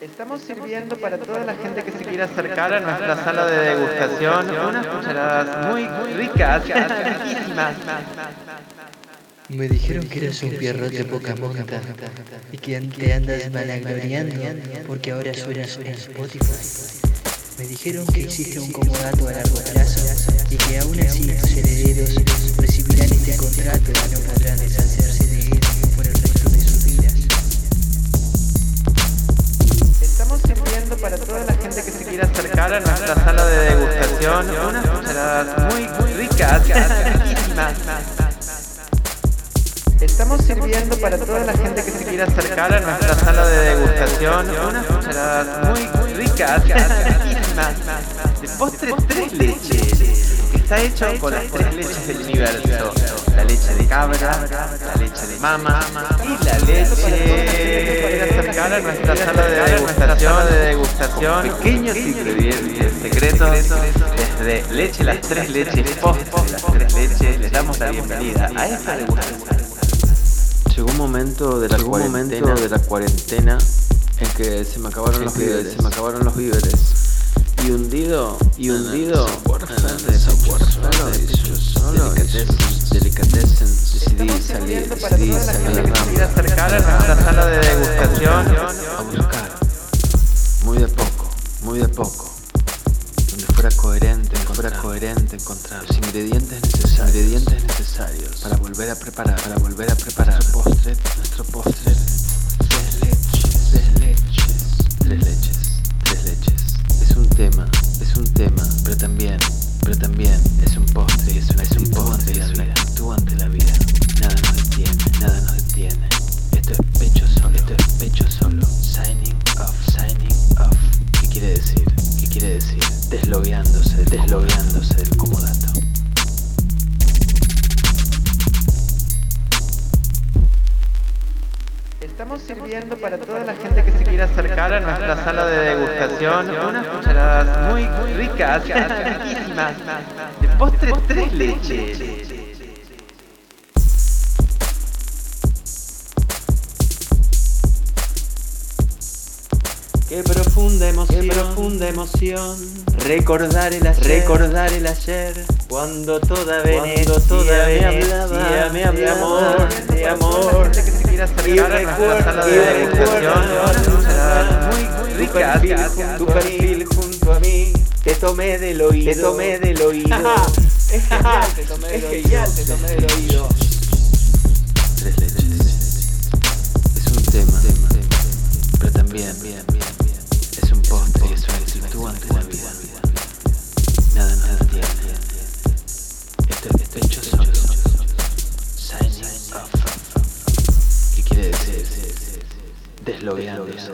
Estamos sirviendo para toda la gente que se quiera acercar a nuestra sala de degustación. unas cucharadas muy ricas, riquísimas. Me dijeron que eras un pierrote poca monta y que te andas vanagloriando porque ahora suenas en Spotify. Me dijeron que hiciste un comodato a largo plazo nuestra sala de degustación unas cucharadas muy ricas. Estamos sirviendo para toda la gente que se quiera acercar a nuestra sala de degustación unas cucharadas muy ricas. De postre tres leches. que Está hecho con las tres leches del universo. La leche de cabra, la leche de mama y la leche. Para acercar a nuestra sala de degustación, de degustación pequeños ingredientes secretos desde leche, las tres leches, postre, las tres leches. Les damos la bienvenida a esta degustación. Llegó un momento de la Llegó un cuarentena, momento de la cuarentena en que se me acabaron los víveres, se me acabaron los víveres. Y hundido, y hundido decidí salir, decidí salir a la sala de degustación. Coherente, fuera coherente encontrar los ingredientes necesarios, ingredientes necesarios para volver a preparar, para volver a preparar nuestro postre, nuestro postre, tres leches, tres leches, tres leches, tres leches. Es un tema, es un tema, pero también, pero también es un postre, es una, es un postre, es una actitud ante la vida. Nada nos detiene, nada nos detiene. Esto es pecho solo, esto es pecho solo. Signing off, signing off. ¿Qué quiere decir? ¿Qué quiere decir? Deslogueándose, deslogueándose del comodato. Estamos sirviendo para toda la gente que se quiera acercar a nuestra sala de degustación unas cucharadas muy ricas, riquísimas. De postre tres leches. Qué profunda emoción, qué profunda emoción. Recordar el ayer, recordar el ayer. Cuando toda Venecia, toda me hablaba, me hablaba de amor, de amor. Que Y recuerdo, y recuerdo muy tu perfil, tu perfil junto a mí. Te tomé del oído, te tomé del oído. Es genial, te tomé del oído. lo vi antes.